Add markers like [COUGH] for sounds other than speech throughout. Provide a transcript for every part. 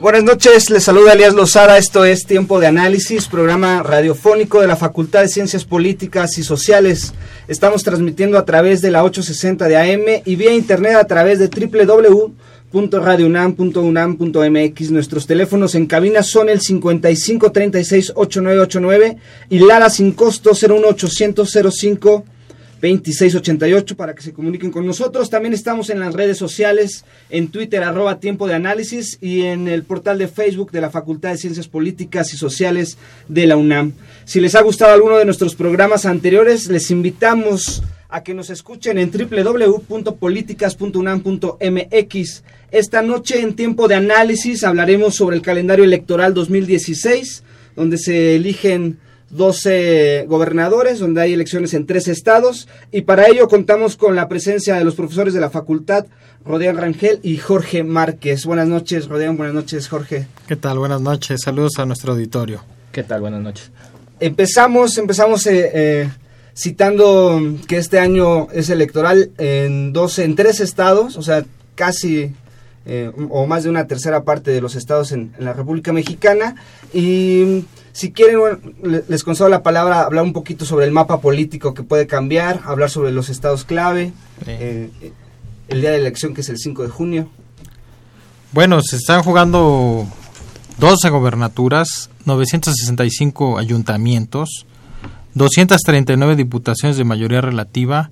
Buenas noches, les saluda Elías Lozada, esto es Tiempo de Análisis, programa radiofónico de la Facultad de Ciencias Políticas y Sociales. Estamos transmitiendo a través de la 860 de AM y vía internet a través de www.radiounam.unam.mx. Nuestros teléfonos en cabina son el 5536-8989 y Lara sin costo 01800 05 2688 para que se comuniquen con nosotros. También estamos en las redes sociales, en Twitter arroba tiempo de análisis y en el portal de Facebook de la Facultad de Ciencias Políticas y Sociales de la UNAM. Si les ha gustado alguno de nuestros programas anteriores, les invitamos a que nos escuchen en www.políticas.unam.mx. Esta noche en tiempo de análisis hablaremos sobre el calendario electoral 2016, donde se eligen 12 gobernadores, donde hay elecciones en tres estados, y para ello contamos con la presencia de los profesores de la facultad, Rodean Rangel y Jorge Márquez. Buenas noches, Rodean, buenas noches, Jorge. ¿Qué tal? Buenas noches, saludos a nuestro auditorio. ¿Qué tal? Buenas noches. Empezamos, empezamos eh, eh, citando que este año es electoral en 12, en tres estados, o sea, casi eh, o más de una tercera parte de los estados en, en la República Mexicana, y si quieren, les concedo la palabra, hablar un poquito sobre el mapa político que puede cambiar, hablar sobre los estados clave, eh, el día de elección que es el 5 de junio. Bueno, se están jugando 12 gobernaturas, 965 ayuntamientos, 239 diputaciones de mayoría relativa,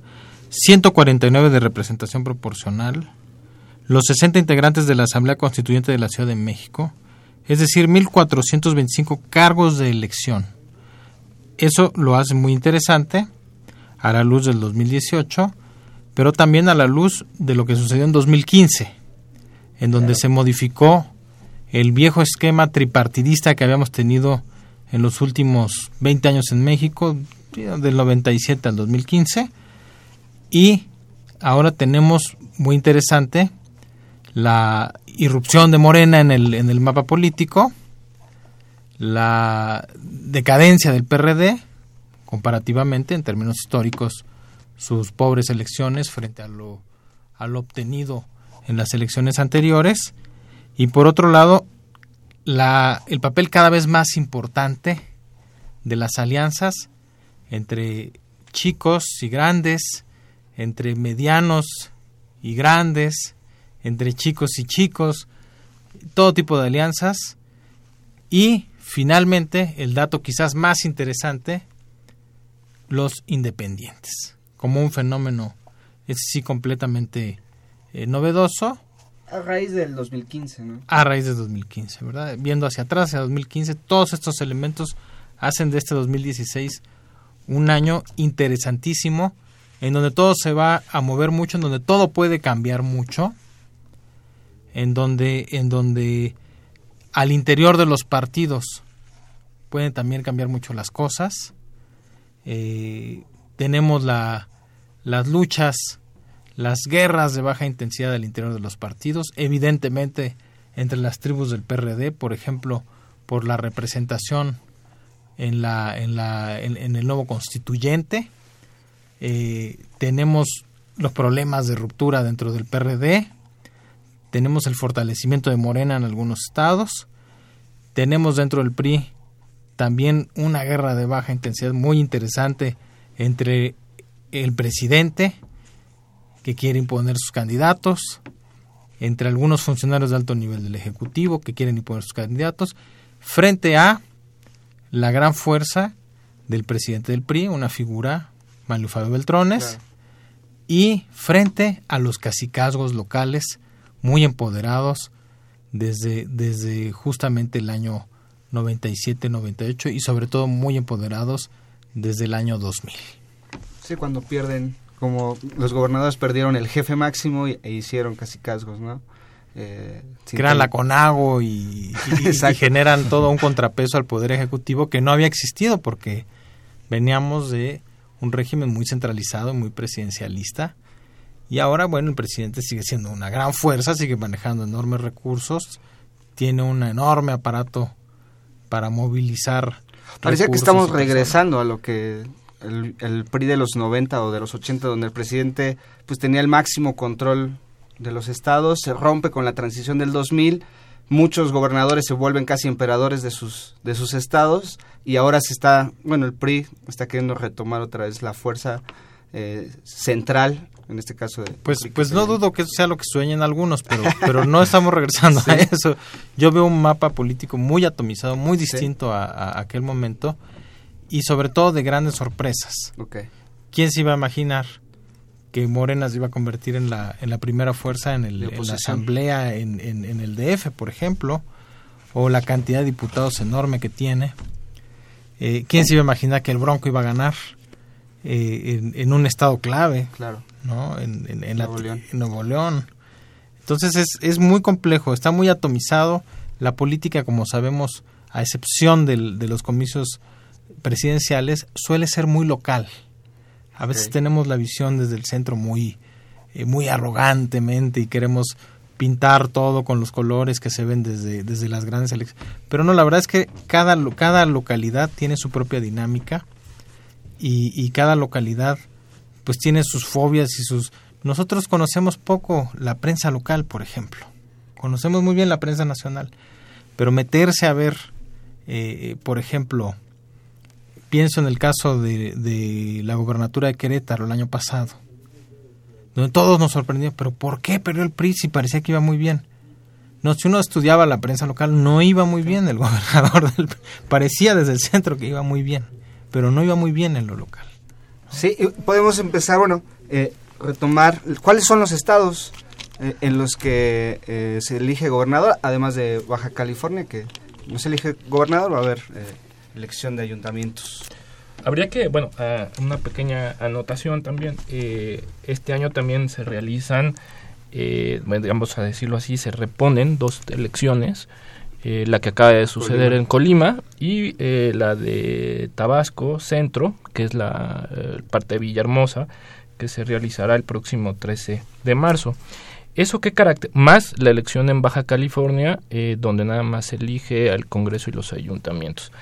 149 de representación proporcional, los 60 integrantes de la Asamblea Constituyente de la Ciudad de México, es decir, 1.425 cargos de elección. Eso lo hace muy interesante a la luz del 2018, pero también a la luz de lo que sucedió en 2015, en donde se modificó el viejo esquema tripartidista que habíamos tenido en los últimos 20 años en México, del 97 al 2015, y ahora tenemos muy interesante la irrupción de Morena en el, en el mapa político, la decadencia del PRD, comparativamente en términos históricos, sus pobres elecciones frente a lo, a lo obtenido en las elecciones anteriores, y por otro lado, la, el papel cada vez más importante de las alianzas entre chicos y grandes, entre medianos y grandes, entre chicos y chicos, todo tipo de alianzas y finalmente el dato quizás más interesante, los independientes, como un fenómeno, es sí, completamente eh, novedoso. A raíz del 2015, ¿no? A raíz del 2015, ¿verdad? Viendo hacia atrás, hacia 2015, todos estos elementos hacen de este 2016 un año interesantísimo, en donde todo se va a mover mucho, en donde todo puede cambiar mucho en donde, en donde al interior de los partidos pueden también cambiar mucho las cosas. Eh, tenemos la, las luchas, las guerras de baja intensidad al interior de los partidos, evidentemente entre las tribus del PRD, por ejemplo, por la representación en, la, en, la, en, el nuevo constituyente. Eh, tenemos los problemas de ruptura dentro del PRD, tenemos el fortalecimiento de Morena en algunos estados, tenemos dentro del PRI también una guerra de baja intensidad muy interesante entre el presidente que quiere imponer sus candidatos, entre algunos funcionarios de alto nivel del Ejecutivo que quieren imponer sus candidatos, frente a la gran fuerza del presidente del PRI, una figura, Manuel Fabio Beltrones, y frente a los cacicazgos locales muy empoderados desde, desde justamente el año 97, 98 y sobre todo muy empoderados desde el año 2000. Sí, cuando pierden, como los gobernadores perdieron el jefe máximo e hicieron casi casgos, ¿no? Eh, Crean la CONAGO y, [LAUGHS] y, y, generan todo un contrapeso al Poder Ejecutivo que no había existido porque veníamos de un régimen muy centralizado, muy presidencialista. Y ahora, bueno, el presidente sigue siendo una gran fuerza, sigue manejando enormes recursos, tiene un enorme aparato para movilizar. Parecía que estamos regresando a lo que el, el, PRI de los 90 o de los 80, donde el presidente pues tenía el máximo control de los estados, se rompe con la transición del 2000, muchos gobernadores se vuelven casi emperadores de sus, de sus estados y ahora se está, bueno, el PRI está queriendo retomar otra vez la fuerza eh, central en este caso de pues pues no dudo que eso sea lo que sueñen algunos pero [LAUGHS] pero no estamos regresando a eso. Yo veo un mapa político muy atomizado muy distinto a, a, aquel momento y sobre todo de grandes sorpresas. Okay. quién se iba a imaginar que Morena se iba a convertir en la, en la primera fuerza en, el, en la asamblea en, en, en, el DF, por ejemplo, o la cantidad de diputados enorme que tiene. Eh, ¿Quién se iba a imaginar que el Bronco iba a ganar eh, en, un estado clave? Claro. ¿no? En, Nuevo, León. Nuevo León. Entonces es, es muy complejo, está muy atomizado. La política, como sabemos, a excepción del, de los comicios presidenciales, suele ser muy local. A veces okay. tenemos la visión desde el centro muy, eh, muy arrogantemente y queremos pintar todo con los colores que se ven desde, desde las grandes elecciones. Pero no, la verdad es que cada, cada localidad tiene su propia dinámica y, y cada localidad pues tiene sus fobias y sus... Nosotros conocemos poco la prensa local, por ejemplo. Conocemos muy bien la prensa nacional. Pero meterse a ver, eh, por ejemplo, pienso en el caso de, de, la gobernatura de Querétaro el año pasado, donde todos nos sorprendió, pero ¿por qué perdió el PRI si parecía que iba muy bien? No, si uno estudiaba la prensa local, no iba muy bien el gobernador del parecía desde el centro que iba muy bien, pero no iba muy bien en lo local. Sí, podemos empezar, bueno, eh, retomar cuáles son los estados eh, en los que eh, se elige gobernador, además de Baja California, que no se elige gobernador, va a haber elección de ayuntamientos. Habría que, bueno, uh, una pequeña anotación también. Eh, este año también se realizan, eh, vamos a decirlo así, se reponen dos elecciones. Eh, la que acaba de suceder Colima. en Colima y eh, la de Tabasco Centro, que es la eh, parte de Villahermosa, que se realizará el próximo 13 de marzo. ¿Eso qué carácter? Más la elección en Baja California, donde nada más se elige al Congreso y los ayuntamientos.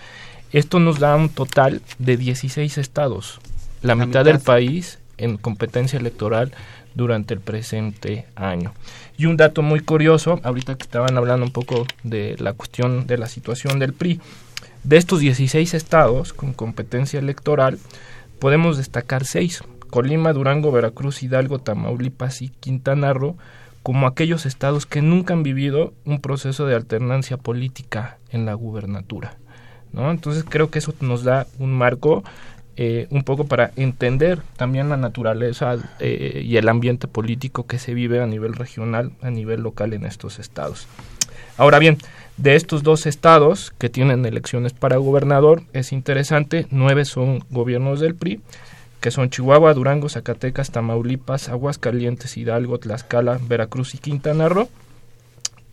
Esto nos da un total de 16 estados, la, la mitad, mitad del país en competencia electoral durante el presente año. Y un dato muy curioso, ahorita que estaban hablando un poco de la cuestión de la situación del PRI, de estos 16 estados con competencia electoral, podemos destacar seis, Colima, Durango, Veracruz, Hidalgo, Tamaulipas y Quintana Roo, como aquellos estados que nunca han vivido un proceso de alternancia política en la gubernatura. ¿no? Entonces creo que eso nos da un marco eh, un poco para entender también la naturaleza eh, y el ambiente político que se vive a nivel regional, a nivel local en estos estados. Ahora bien, de estos dos estados que tienen elecciones para gobernador, es interesante, nueve son gobiernos del PRI, que son Chihuahua, Durango, Zacatecas, Tamaulipas, Aguascalientes, Hidalgo, Tlaxcala, Veracruz y Quintana Roo,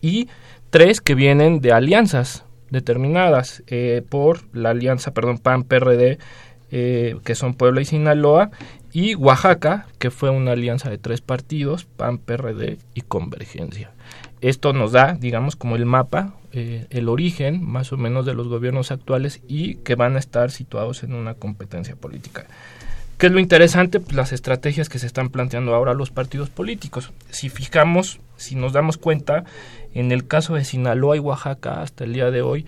y tres que vienen de alianzas determinadas eh, por la alianza, perdón, PAN-PRD, eh, que son Puebla y Sinaloa, y Oaxaca, que fue una alianza de tres partidos, PAN, PRD y Convergencia. Esto nos da, digamos, como el mapa, eh, el origen más o menos de los gobiernos actuales y que van a estar situados en una competencia política. ¿Qué es lo interesante? Pues las estrategias que se están planteando ahora los partidos políticos. Si fijamos, si nos damos cuenta, en el caso de Sinaloa y Oaxaca, hasta el día de hoy,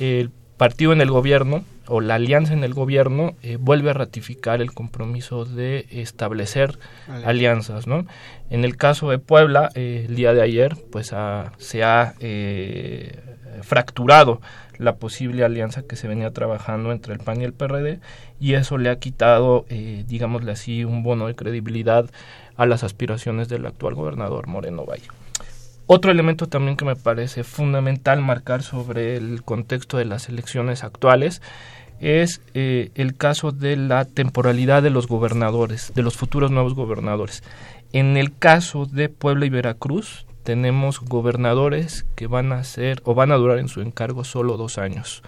el partido en el gobierno o la alianza en el gobierno eh, vuelve a ratificar el compromiso de establecer vale. alianzas, ¿no? En el caso de Puebla, eh, el día de ayer, pues ha, se ha eh, fracturado la posible alianza que se venía trabajando entre el PAN y el PRD y eso le ha quitado, eh, digámosle así, un bono de credibilidad a las aspiraciones del actual gobernador Moreno Valle. Otro elemento también que me parece fundamental marcar sobre el contexto de las elecciones actuales es eh, el caso de la temporalidad de los gobernadores, de los futuros nuevos gobernadores. En el caso de Puebla y Veracruz, tenemos gobernadores que van a ser o van a durar en su encargo solo dos años.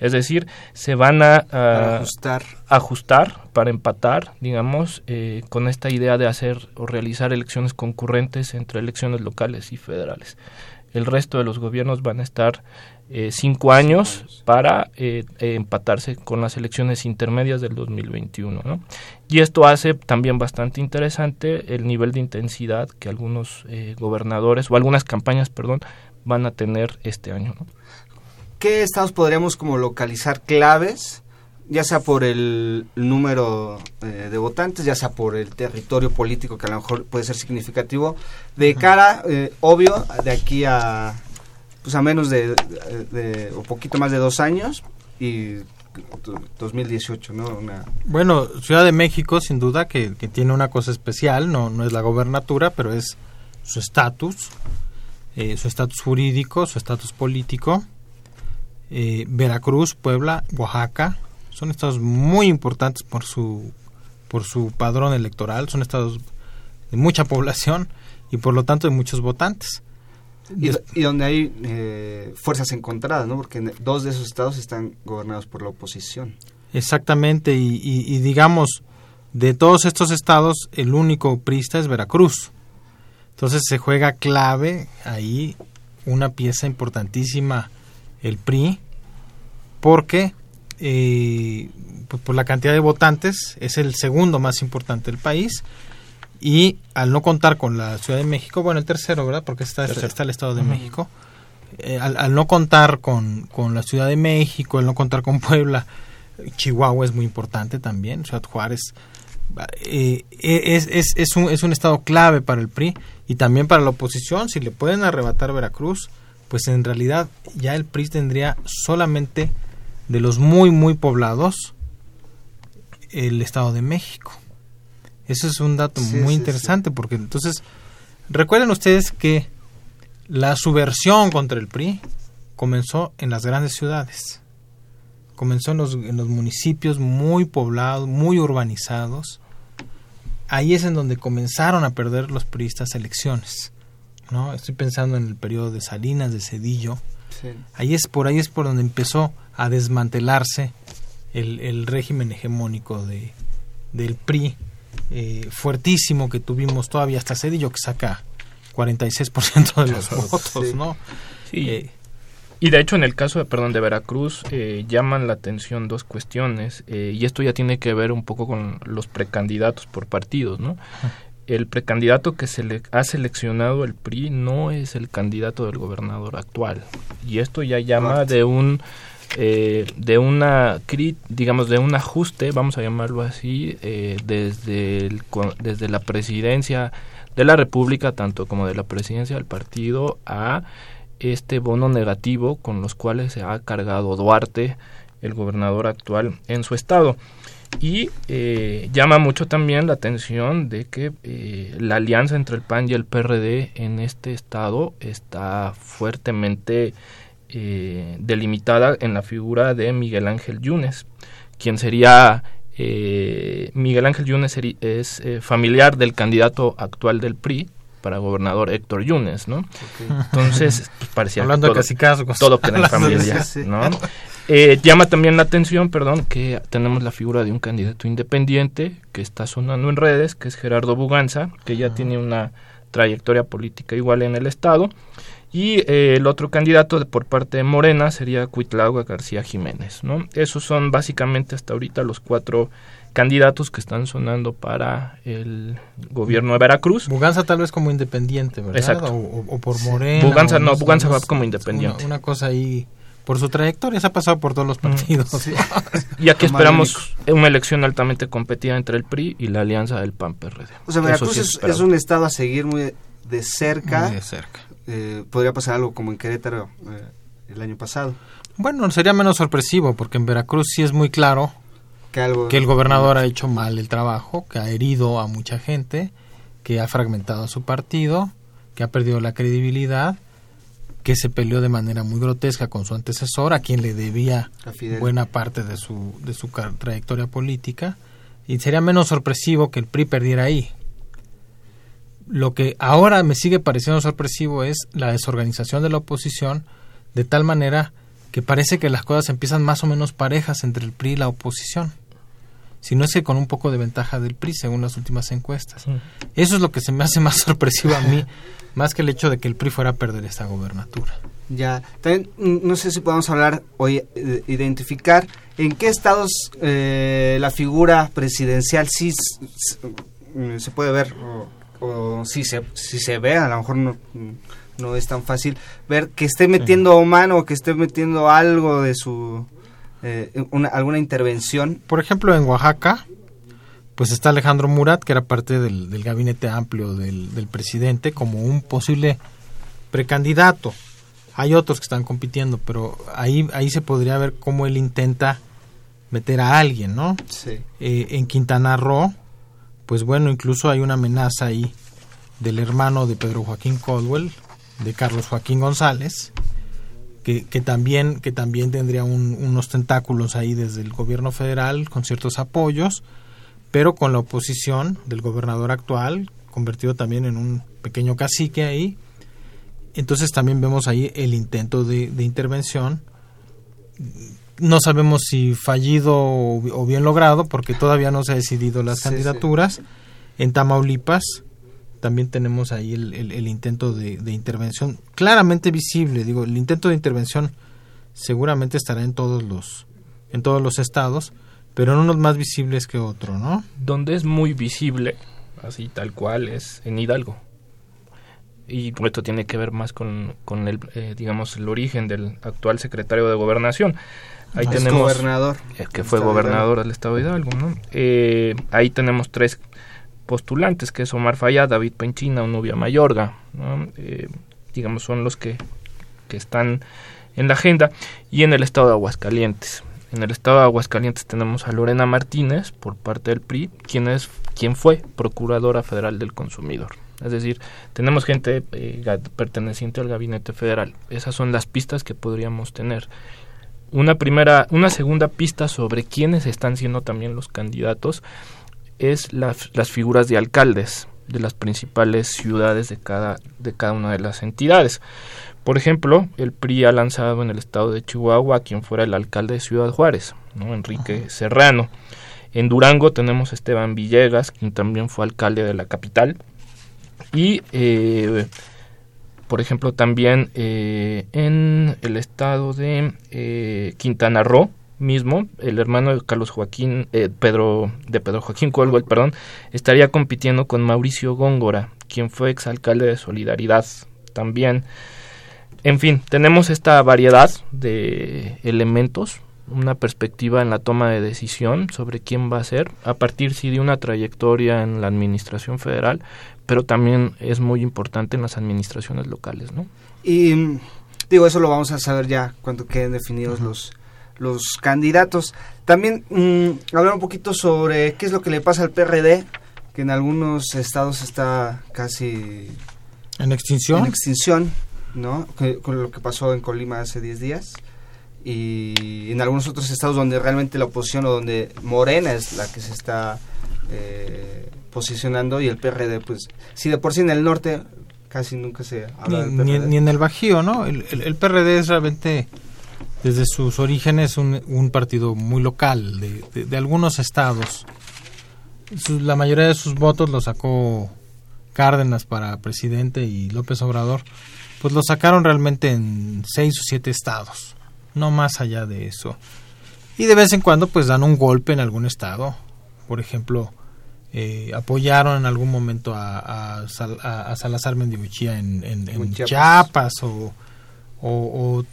Es decir, se van a, ajustar. ajustar para empatar, digamos, eh, con esta idea de hacer o realizar elecciones concurrentes entre elecciones locales y federales. El resto de los gobiernos van a estar eh, cinco años para eh, empatarse con las elecciones intermedias del 2021. ¿no? Y esto hace también bastante interesante el nivel de intensidad que algunos gobernadores o algunas campañas, perdón, van a tener este año. ¿no? ¿qué estados podríamos como localizar claves? Ya sea por el número eh, de votantes, ya sea por el territorio político que a lo mejor puede ser significativo, de cara, eh, obvio, de aquí a pues a menos de, de, o poquito más de dos años y 2018, ¿no? Bueno, Ciudad de México, sin duda, que, que, tiene una cosa especial, no, no es la gobernatura, pero es su estatus, eh, su estatus jurídico, su estatus político. Eh, Veracruz, Puebla, Oaxaca, son estados muy importantes por su, por su padrón electoral, son estados de mucha población y por lo tanto de muchos votantes. Y, donde hay eh, fuerzas encontradas, ¿no? Porque dos de esos estados están gobernados por la oposición. Exactamente, y, digamos, de todos estos estados, el único prista es Veracruz. Entonces se juega clave ahí una pieza importantísima, el PRI, porque eh, pues, por la cantidad de votantes es el segundo más importante del país y al no contar con la Ciudad de México, bueno, el tercero, ¿verdad? Porque está, está el Estado de México. Eh, al, no contar con, con la Ciudad de México, al no contar con Puebla, Chihuahua es muy importante también, Ciudad Juárez. Eh, es, es, es, un, es un estado clave para el PRI y también para la oposición. Si le pueden arrebatar Veracruz, pues en realidad ya el PRI tendría solamente de los muy, muy poblados, el Estado de México. Eso es un dato muy interesante porque entonces, recuerden ustedes que la subversión contra el PRI comenzó en las grandes ciudades. Comenzó en los, en los municipios muy poblados, muy urbanizados. Ahí es en donde comenzaron a perder los priistas elecciones. ¿no? Estoy pensando en el periodo de Salinas, de Cedillo. Ahí es por ahí es por donde empezó a desmantelarse el, el régimen hegemónico de, del PRI eh, fuertísimo que tuvimos todavía hasta Cedillo que saca 46% de los votos, ¿no? Sí. Eh, y de hecho en el caso de, perdón, de Veracruz eh, llaman la atención dos cuestiones y esto ya tiene que ver un poco con los precandidatos por partidos, ¿no? El precandidato que se le ha seleccionado el PRI no es el candidato del gobernador actual y esto ya llama de un eh, de una digamos de un ajuste vamos a llamarlo así eh, desde desde la presidencia de la república tanto como de la presidencia del partido a este bono negativo con los cuales se ha cargado Duarte el gobernador actual en su estado. Y eh, llama mucho también la atención de que la alianza entre el PAN y el PRD en este estado está fuertemente eh, delimitada en la figura de Miguel Ángel Yunes, quien sería eh, Miguel Ángel Yunes es eh, familiar del candidato actual del PRI para gobernador Héctor Yunes, ¿no? Entonces, [LAUGHS] pues, parecía Hablando todo, casi todo queda en familia, ¿no? llama también la atención, perdón, que tenemos la figura de un candidato independiente que está sonando en redes, que es Gerardo Buganza, que ya tiene una trayectoria política igual en el Estado y eh, el otro candidato por parte de Morena sería Cuitlagua García Jiménez. ¿no? Esos son básicamente hasta ahorita los cuatro candidatos que están sonando para el gobierno de Veracruz. Buganza tal vez como independiente, ¿verdad? Exacto. O, por Morena. Buganza no, Buganza va como independiente. Una, cosa ahí por su trayectoria se ha pasado por todos los partidos. [LAUGHS] y aquí esperamos una elección altamente competida entre el PRI y la alianza del PAN-PRD. O sea, Veracruz es, un estado a seguir muy de cerca. Muy de cerca. Eh, podría pasar algo como en Querétaro eh, el año pasado. Bueno, sería menos sorpresivo porque en Veracruz sí es muy claro que, el gobernador ha hecho mal el trabajo, que ha herido a mucha gente, que ha fragmentado a su partido, que ha perdido la credibilidad que se peleó de manera muy grotesca con su antecesor, a quien le debía buena parte de su, de su trayectoria política, y sería menos sorpresivo que el PRI perdiera ahí. Lo que ahora me sigue pareciendo sorpresivo es la desorganización de la oposición, de tal manera que parece que las cosas empiezan más o menos parejas entre el PRI y la oposición. Si no es que con un poco de ventaja del PRI, según las últimas encuestas. Eso es lo que se me hace más [LAUGHS] sorpresivo a mí más que el hecho de que el PRI fuera a perder esta gobernatura. Ya, también mm, no sé si podemos hablar hoy, eh, identificar en qué estados eh, la figura presidencial sí mm, se puede ver o, si, se, si se ve, a lo mejor no, no es tan fácil ver que esté metiendo mano o que esté metiendo algo de su... Eh, alguna intervención. Por ejemplo, en Oaxaca, pues está Alejandro Murat, que era parte del, gabinete amplio del, presidente, como un posible precandidato. Hay otros que están compitiendo, pero ahí, ahí se podría ver cómo él intenta meter a alguien, ¿no? Sí. Eh, en Quintana Roo, pues bueno, incluso hay una amenaza ahí del hermano de Pedro Joaquín Caldwell, de Carlos Joaquín González, que, que también, que también tendría unos tentáculos ahí desde el gobierno federal con ciertos apoyos pero con la oposición del gobernador actual, convertido también en un pequeño cacique ahí. Entonces también vemos ahí el intento de, intervención. No sabemos si fallido o, bien logrado, porque todavía no se ha decidido las candidaturas. En Tamaulipas también tenemos ahí el, intento de, de, intervención claramente visible. Digo, el intento de intervención seguramente estará en todos los en todos los estados, pero en unos más visibles que otro, ¿no? Donde es muy visible, así tal cual, es en Hidalgo. Y esto tiene que ver más con, con el, eh, digamos, el origen del actual secretario de Gobernación. Ahí tenemos gobernador. Eh, que fue gobernador del estado de Hidalgo, ¿no? Eh, ahí tenemos tres postulantes, que es Omar Fayad, David Penchina, Nubia Mayorga, ¿no? digamos, son los que, que están en la agenda. Y en el estado de Aguascalientes en el estado de Aguascalientes tenemos a Lorena Martínez por parte del PRI, quien es quien fue procuradora federal del consumidor. Es decir, tenemos gente eh, perteneciente al gabinete federal. Esas son las pistas que podríamos tener. Una primera, una segunda pista sobre quiénes están siendo también los candidatos es las figuras de alcaldes de las principales ciudades de cada, de cada una de las entidades. Por ejemplo, el PRI ha lanzado en el estado de Chihuahua a quien fuera el alcalde de Ciudad Juárez, ¿no? Enrique Serrano. En Durango tenemos a Esteban Villegas, quien también fue alcalde de la capital. Y, eh, por ejemplo, también eh, en el estado de eh, Quintana Roo, mismo, el hermano de Carlos Joaquín, Pedro, de Pedro Joaquín Colwell, perdón, estaría compitiendo con Mauricio Góngora, quien fue exalcalde de Solidaridad también. En fin, tenemos esta variedad de elementos, una perspectiva en la toma de decisión sobre quién va a ser, a partir sí de una trayectoria en la administración federal, pero también es muy importante en las administraciones locales, ¿no? Y digo, eso lo vamos a saber ya cuando queden definidos los los candidatos. También mm, hablar un poquito sobre qué es lo que le pasa al PRD, que en algunos estados está casi en extinción. En extinción. ¿no? con lo que pasó en Colima hace 10 días y en algunos otros estados donde realmente la oposición o donde Morena es la que se está eh, posicionando y el PRD, pues, si de por sí en el norte casi nunca se habla ni, del Ni, en el Bajío, ¿no? El, el, PRD es realmente, desde sus orígenes, un, un partido muy local, de, de, algunos estados. la mayoría de sus votos lo sacó Cárdenas para presidente y López Obrador pues lo sacaron realmente en seis o siete estados, no más allá de eso. Y de vez en cuando pues dan un golpe en algún estado. Por ejemplo, eh, apoyaron en algún momento a, a, Salazar Mendibuchía en, en, Chiapas, o, o,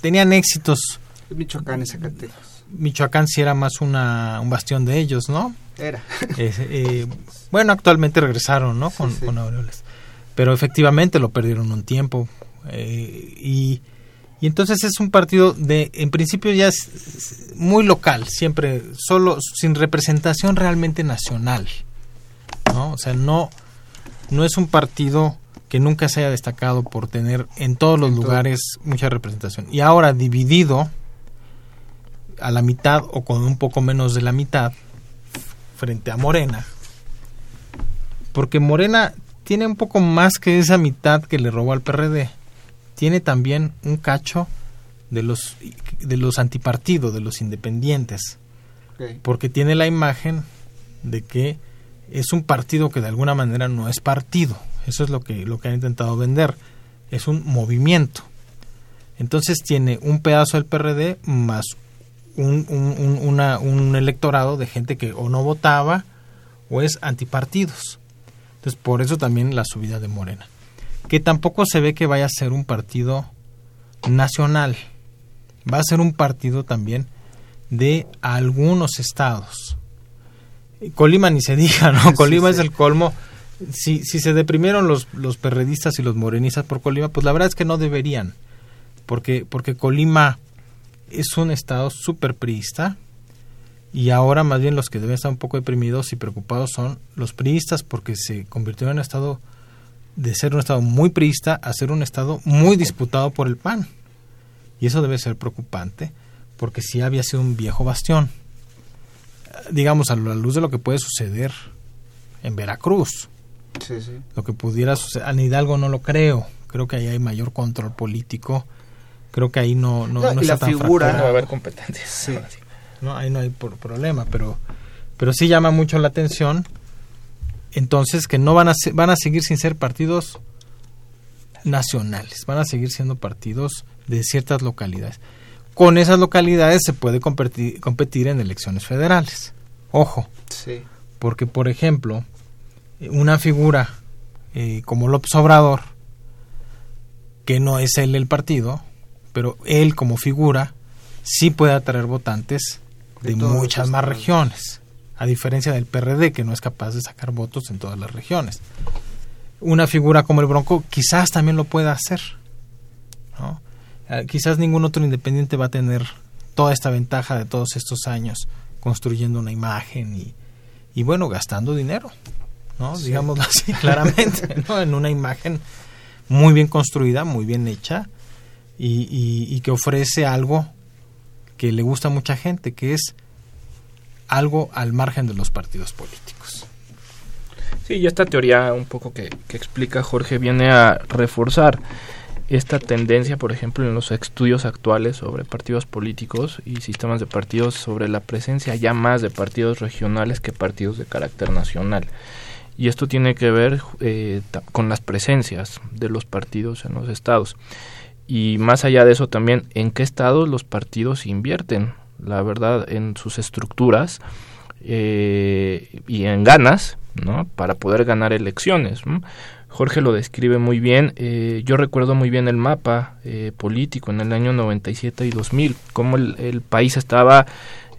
tenían éxitos. Michoacán y Zacatecas. Michoacán sí era más una, un bastión de ellos, ¿no? Era. [LAUGHS] Eh, bueno, actualmente regresaron, ¿no? Con, con Aureoles pero efectivamente lo perdieron un tiempo. Eh, y, y, entonces es un partido de, en principio ya es muy local, siempre, solo, sin representación realmente nacional. ¿no? O sea, no, no es un partido que nunca se haya destacado por tener en todos los lugares mucha representación. Y ahora dividido a la mitad o con un poco menos de la mitad frente a Morena. Porque Morena tiene un poco más que esa mitad que le robó al PRD. Tiene también un cacho de los de los antipartidos, de los independientes. Porque tiene la imagen de que es un partido que de alguna manera no es partido. Eso es lo que, lo que han intentado vender. Es un movimiento. Entonces tiene un pedazo del PRD más un, un, un electorado de gente que o no votaba o es antipartidos. Entonces por eso también la subida de Morena. Que tampoco se ve que vaya a ser un partido nacional. Va a ser un partido también de algunos estados. Colima ni se diga, ¿no? Colima es el colmo. Si, si se deprimieron los, los perredistas y los morenistas por Colima, pues la verdad es que no deberían. Porque, porque Colima es un estado súper priista y ahora más bien los que deben estar un poco deprimidos y preocupados son los priistas porque se convirtió en un estado de ser un estado muy priista a ser un estado muy disputado por el PAN. Y eso debe ser preocupante porque sí había sido un viejo bastión. Digamos, a la luz de lo que puede suceder en Veracruz. Lo que pudiera suceder. En Hidalgo no lo creo. Creo que ahí hay mayor control político. Creo que ahí no, no, no, está figura, No va a haber competencias. Sí. No, ahí no hay por problema, pero, pero sí llama mucho la atención. Entonces, que no van a, van a seguir sin ser partidos nacionales, van a seguir siendo partidos de ciertas localidades con esas localidades se puede competir, competir en elecciones federales. Ojo. Sí. Porque, por ejemplo, una figura eh, como López Obrador, que no es él el partido, pero él como figura sí puede atraer votantes de, muchas más regiones, a diferencia del PRD, que no es capaz de sacar votos en todas las regiones. Una figura como el Bronco quizás también lo pueda hacer. ¿no? Ah, quizás ningún otro independiente va a tener toda esta ventaja de todos estos años construyendo una imagen y, y bueno, gastando dinero, ¿no? Digámoslo [LAUGHS] así claramente, ¿no? En una imagen muy bien construida, muy bien hecha y, y, que ofrece algo que le gusta a mucha gente, que es algo al margen de los partidos políticos. Sí, y esta teoría un poco que, explica Jorge viene a reforzar esta tendencia, por ejemplo, en los estudios actuales sobre partidos políticos y sistemas de partidos, sobre la presencia ya más de partidos regionales que partidos de carácter nacional. Y esto tiene que ver eh, con las presencias de los partidos en los estados. Y más allá de eso también, en qué estados los partidos invierten, la verdad, en sus estructuras eh, y en ganas, ¿no? Para poder ganar elecciones. Jorge lo describe muy bien. Eh, yo recuerdo muy bien el mapa eh, político en el año 97 y 2000, cómo el, país estaba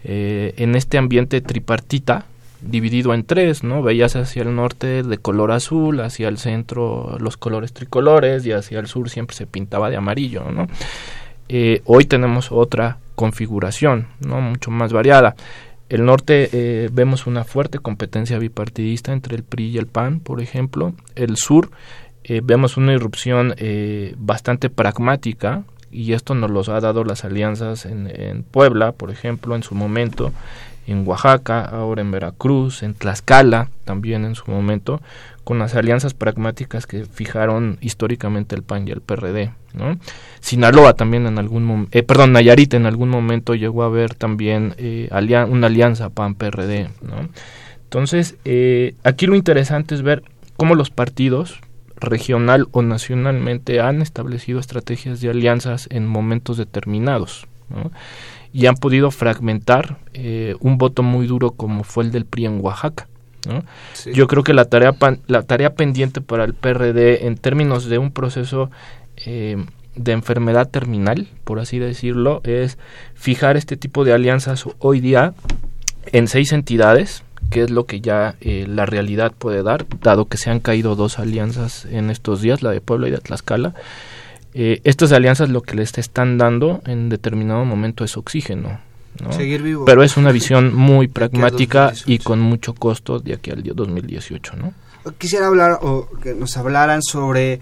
eh, en este ambiente tripartita, dividido en tres, ¿no? Veías hacia el norte de color azul, hacia el centro los colores tricolores y hacia el sur siempre se pintaba de amarillo, ¿no? hoy tenemos otra configuración, ¿no? Mucho más variada. El norte eh, vemos una fuerte competencia bipartidista entre el PRI y el PAN, por ejemplo. El sur eh, vemos una irrupción eh, bastante pragmática y esto nos lo ha dado las alianzas en, en, Puebla, por ejemplo, en su momento, en Oaxaca, ahora en Veracruz, en Tlaxcala también en su momento, con las alianzas pragmáticas que fijaron históricamente el PAN y el PRD. ¿no? Sinaloa también en algún momento, eh, perdón, Nayarit en algún momento llegó a ver también eh, una alianza PAN-PRD. ¿no? Entonces, eh, aquí lo interesante es ver cómo los partidos regional o nacionalmente han establecido estrategias de alianzas en momentos determinados. ¿no? Y han podido fragmentar un voto muy duro como fue el del PRI en Oaxaca. Yo creo que la tarea, la tarea pendiente para el PRD en términos de un proceso eh, de enfermedad terminal, por así decirlo, es fijar este tipo de alianzas hoy día en seis entidades, que es lo que ya eh, la realidad puede dar, dado que se han caído dos alianzas en estos días, la de Puebla y de Tlaxcala. Eh, estas alianzas lo que les están dando en determinado momento es oxígeno. ¿no? Seguir vivo. Pero es una visión [LAUGHS] muy pragmática y con mucho costo de aquí al 2018, ¿no? Quisiera hablar o que nos hablaran sobre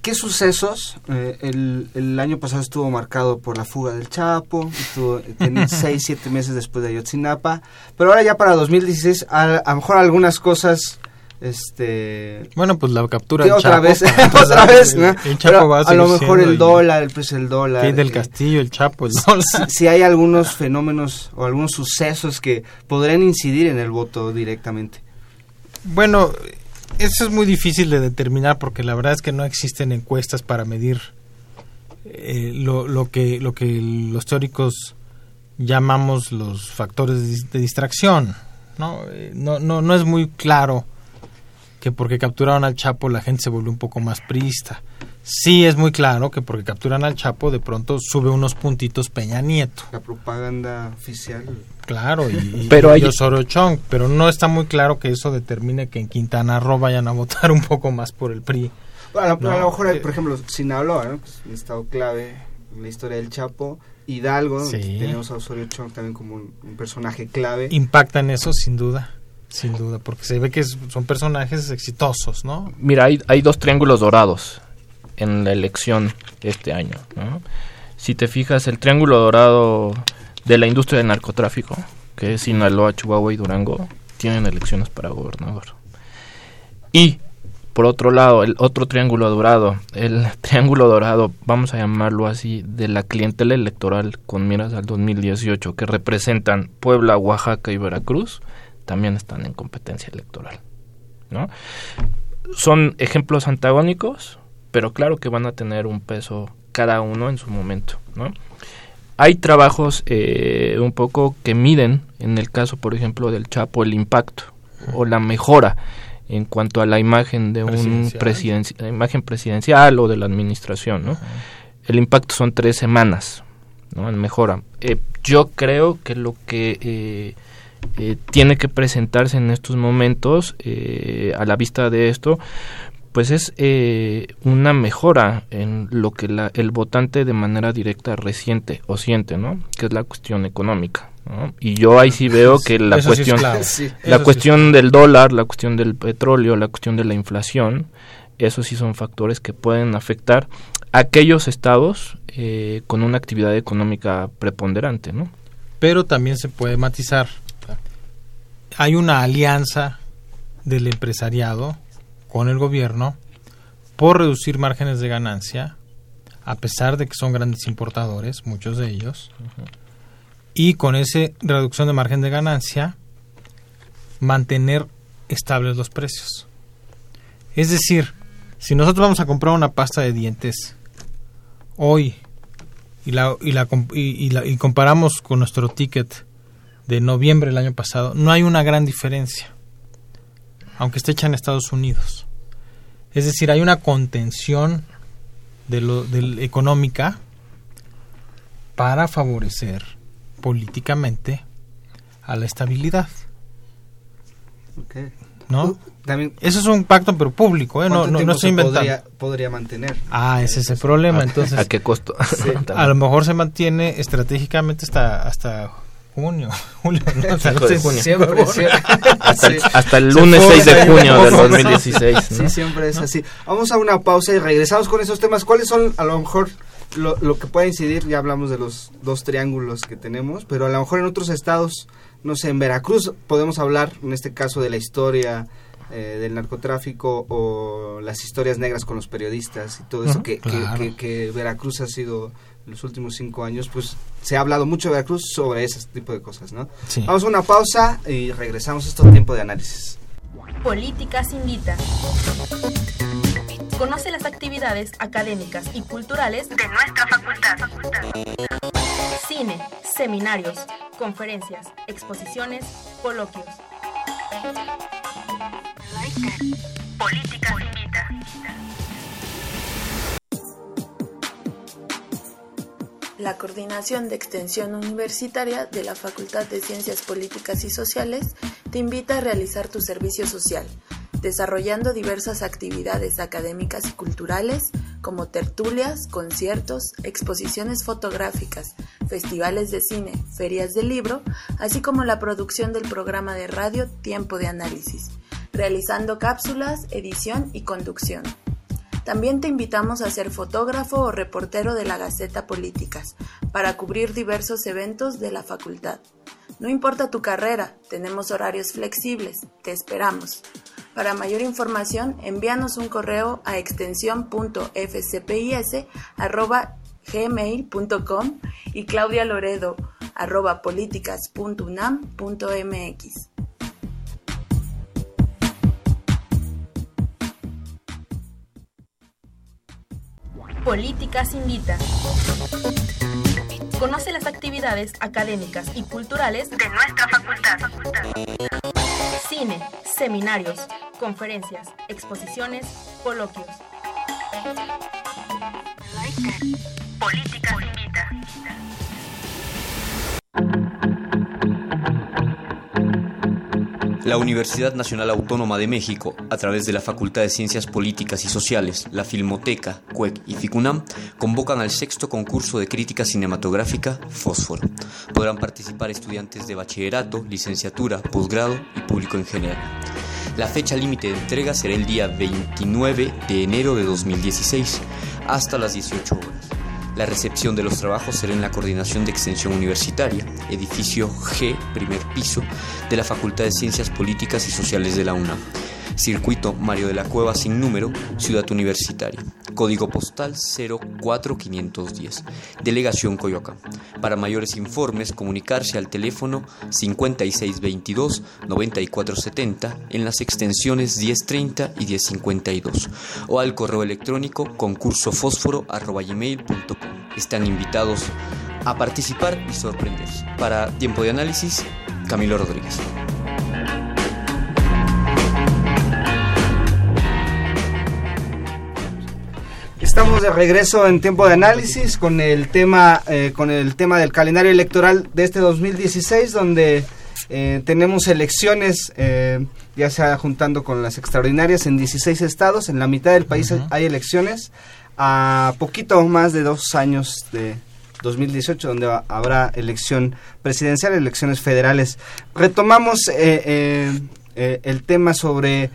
qué sucesos. Eh, el, el, año pasado estuvo marcado por la fuga del Chapo, estuvo [LAUGHS] seis, siete meses después de Ayotzinapa, pero ahora ya para 2016 a, a lo mejor algunas cosas este bueno pues la captura del otra Chapo, vez pues, [LAUGHS] otra vez ¿no? el Chapo va a, a lo mejor el dólar el precio del dólar el del Castillo el Chapo el dólar. Si, si, hay algunos fenómenos o algunos sucesos que podrían incidir en el voto directamente bueno eso es muy difícil de determinar porque la verdad es que no existen encuestas para medir eh, lo, lo que lo que los teóricos llamamos los factores de distracción no eh, no no, no es muy claro que porque capturaron al Chapo la gente se volvió un poco más prista. Sí es muy claro que porque capturan al Chapo de pronto sube unos puntitos Peña Nieto. La propaganda oficial. Claro, y, pero y hay... Osorio Chong, pero no está muy claro que eso determine que en Quintana Roo vayan a votar un poco más por el PRI. Bueno, No, a lo mejor, eh, por ejemplo, Sinaloa, ¿no? Pues, un estado clave en la historia del Chapo. Hidalgo, Sí. tenemos a Osorio Chong también como un, un personaje clave. Impacta en eso sin duda, sin duda, porque se ve que son personajes exitosos, ¿no? Mira, hay, hay dos triángulos dorados en la elección este año. ¿no? Si te fijas, el triángulo dorado de la industria del narcotráfico, que es Sinaloa, Chihuahua y Durango, tienen elecciones para gobernador. Y, por otro lado, el otro triángulo dorado, el [LAUGHS] triángulo dorado, vamos a llamarlo así, de la clientela electoral con miras al 2018, que representan Puebla, Oaxaca y Veracruz, también están en competencia electoral. ¿no? Son ejemplos antagónicos, pero claro que van a tener un peso cada uno en su momento, ¿no? Hay trabajos eh, un poco que miden, en el caso, por ejemplo, del Chapo, el impacto o la mejora en cuanto a la imagen de un Presidencial. presidenci- imagen presidencial o de la administración, ¿no? El impacto son tres semanas, ¿no? En mejora. Eh, yo creo que lo que eh, eh, tiene que presentarse en estos momentos, eh, a la vista de esto, pues es eh, una mejora en lo que la- el votante de manera directa resiente o siente, ¿no? Que es la cuestión económica. ¿no? Y yo ahí sí veo que la Eso sí es cuestión. Sí. La sí cuestión es del dólar, la cuestión del petróleo, la cuestión de la inflación, esos sí son factores que pueden afectar a aquellos estados eh, con una actividad económica preponderante, ¿no? pero también se puede matizar. Hay una alianza del empresariado con el gobierno por reducir márgenes de ganancia, a pesar de que son grandes importadores, muchos de ellos, y con esa reducción de margen de ganancia, mantener estables los precios. Es decir, si nosotros vamos a comprar una pasta de dientes hoy y la, y la, y, y la- comparamos con nuestro ticket de noviembre del año pasado, no hay una gran diferencia, aunque esté hecha en Estados Unidos. Es decir, hay una contención de lo, del- económica para favorecer políticamente a la estabilidad, Ok. ¿no? También, Eso es un pacto pero público, ¿eh? no, ¿cuánto no, no se inventando. podría, podría mantener? Ah, ese es el problema, entonces [LAUGHS] ¿A qué costo? [LAUGHS] a lo mejor se mantiene estratégicamente hasta hasta junio, [LAUGHS] julio, ¿no? De ese- junio. Siempre, siempre. [LAUGHS] hasta, el, hasta lunes fue 6 de junio del poco. 2016. [LAUGHS] ¿no? Sí, siempre es así. Vamos a una pausa y regresamos con esos temas. ¿Cuáles son a lo mejor lo, lo que puede incidir? Ya hablamos de los dos triángulos que tenemos, pero a lo mejor en otros estados, no sé, en Veracruz podemos hablar, en este caso, de la historia eh, del narcotráfico o las historias negras con los periodistas y todo eso que, que- claro. que, que Veracruz ha sido los últimos cinco años, pues se ha hablado mucho de Veracruz sobre ese tipo de cosas, ¿no? Sí. Vamos a una pausa y regresamos a este tiempo de análisis. Políticas Invita. Conoce las actividades académicas y culturales de nuestra facultad. Cine, seminarios, conferencias, exposiciones, coloquios. Políticas Invita. La Coordinación de Extensión Universitaria de la Facultad de Ciencias Políticas y Sociales te invita a realizar tu servicio social, desarrollando diversas actividades académicas y culturales como tertulias, conciertos, exposiciones fotográficas, festivales de cine, ferias de libro, así como la producción del programa de radio Tiempo de Análisis, realizando cápsulas, edición y conducción. También te invitamos a ser fotógrafo o reportero de la Gaceta Políticas para cubrir diversos eventos de la facultad. No importa tu carrera, tenemos horarios flexibles, te esperamos. Para mayor información, envíanos un correo a extensión.fcpis.gmail.com y Claudia Políticas Invita. Conoce las actividades académicas y culturales de nuestra facultad. Cine, seminarios, conferencias, exposiciones, coloquios. Políticas Invita. La Universidad Nacional Autónoma de México, a través de la Facultad de Ciencias Políticas y Sociales, la Filmoteca, CUEC y FICUNAM, convocan al sexto concurso de crítica cinematográfica Fósforo. Podrán participar estudiantes de bachillerato, licenciatura, posgrado y público en general. La fecha límite de entrega será el día 29 de enero de 2016, hasta las 18 horas. La recepción de los trabajos será en la Coordinación de Extensión Universitaria, edificio G, primer piso, de la Facultad de Ciencias Políticas y Sociales de la UNAM. Circuito Mario de la Cueva sin número, Ciudad Universitaria. Código postal 04510. Delegación Coyoacán. Para mayores informes, comunicarse al teléfono 5622-9470 en las extensiones 1030 y 1052 o al correo electrónico concursofósforo.com. Están invitados a participar y sorprenderse. Para Tiempo de Análisis, Camilo Rodríguez. Estamos de regreso en tiempo de análisis con el tema eh, con el tema del calendario electoral de este 2016 donde eh, tenemos elecciones eh, ya sea juntando con las extraordinarias en 16 estados. En la mitad del país hay, hay elecciones. A poquito más de dos años de 2018 donde va- habrá elección presidencial elecciones federales. Retomamos el tema sobre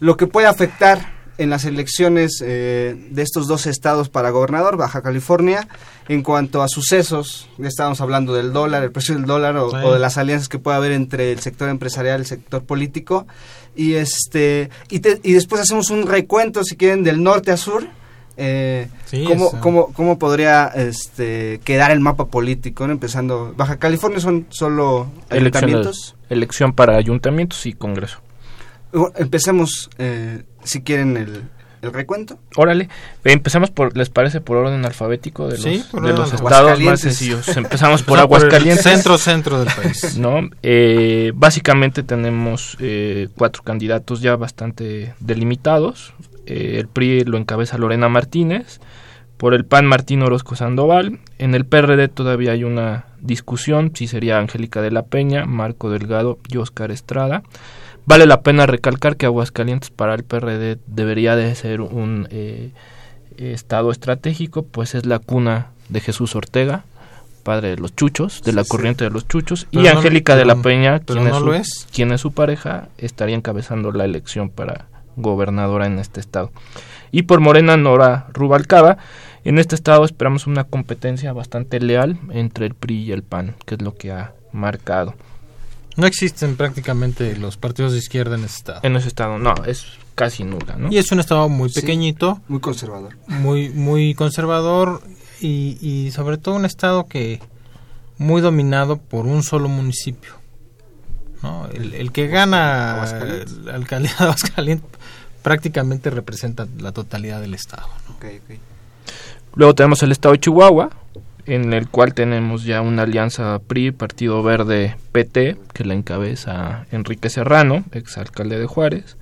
lo que puede afectar en las elecciones eh, de estos dos estados para gobernador, Baja California, en cuanto a sucesos, ya estábamos hablando del dólar, el precio del dólar o, Sí. o de las alianzas que puede haber entre el sector empresarial y el sector político, y este y, te- y después hacemos un recuento, si quieren, del norte a sur, eh, Sí, cómo, cómo, cómo podría este, quedar el mapa político, ¿no? empezando, Baja California son solo ayuntamientos. Elecciones- elección para ayuntamientos y congreso. Empecemos, eh, si quieren, el, el recuento. Órale, empezamos por, ¿les parece por orden alfabético de los, Sí, por de orden los alfabético. estados más Aguascalientes. sencillos? Empezamos por [LAUGHS] Empezamos por el Aguascalientes. centro, centro del país. [LAUGHS] ¿no? Eh, básicamente tenemos eh, cuatro candidatos ya bastante delimitados. Eh, el PRI lo encabeza Lorena Martínez, por el PAN Martín Orozco Sandoval, en el PRD todavía hay una discusión si sería Angélica de la Peña, Marco Delgado y Oscar Estrada. Vale la pena recalcar que Aguascalientes para el PRD debería de ser un eh, estado estratégico, pues es la cuna de Jesús Ortega, padre de los chuchos, de la sí. corriente de los chuchos, Pero y no- Angélica de la Peña, quien, no es lo su, es. quien es su pareja, estaría encabezando la elección para gobernadora en este estado. Y por Morena Nora Rubalcaba, en este estado esperamos una competencia bastante leal entre el PRI y el PAN, que es lo que ha marcado. No existen prácticamente los partidos de izquierda en ese estado. En ese estado, no, es casi nula, ¿no? Y es un estado muy Sí, pequeño, muy conservador. muy muy conservador y, y sobre todo un estado que muy dominado por un solo municipio. ¿no? El, el que gana la alcaldía de Aguascalientes prácticamente representa la totalidad del estado. Luego tenemos el estado de Chihuahua, en el cual tenemos ya una alianza PRI, Partido Verde PT, que la encabeza Enrique Serrano, exalcalde de Juárez.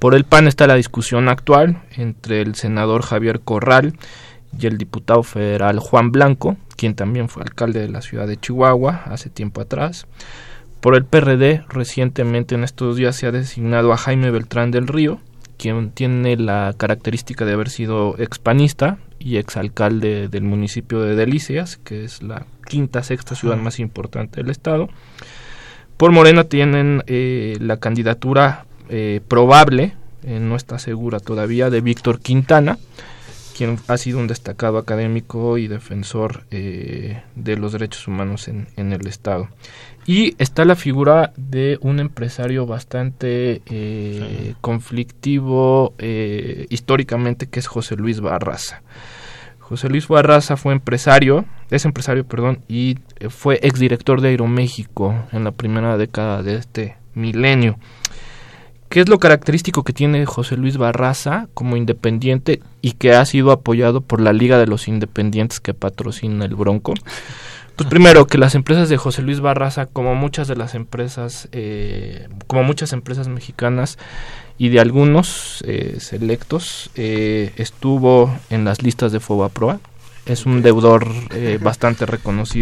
Por el PAN está la discusión actual entre el senador Javier Corral y el diputado federal Juan Blanco, quien también fue alcalde de la ciudad de Chihuahua hace tiempo atrás. Por el PRD, recientemente en estos días se ha designado a Jaime Beltrán del Río, quien tiene la característica de haber sido expanista y exalcalde del municipio de Delicias, que es la quinta, sexta ciudad más importante del estado. Por Morena tienen eh, la candidatura eh, probable, eh, no está segura todavía, de Víctor Quintana, quien ha sido un destacado académico y defensor de los derechos humanos en, en, el Estado. Y está la figura de un empresario bastante conflictivo históricamente, que es José Luis Barraza. José Luis Barraza fue empresario, es empresario, perdón, y eh, fue exdirector de Aeroméxico en la primera década de este milenio. ¿Qué es lo característico que tiene José Luis Barraza como independiente y que ha sido apoyado por la Liga de los Independientes que patrocina el Bronco? Pues primero que las empresas de José Luis Barraza, como muchas de las empresas, eh, como muchas empresas mexicanas, y de algunos eh, selectos eh, estuvo en las listas de Fobaproa. Es un deudor eh, bastante reconocido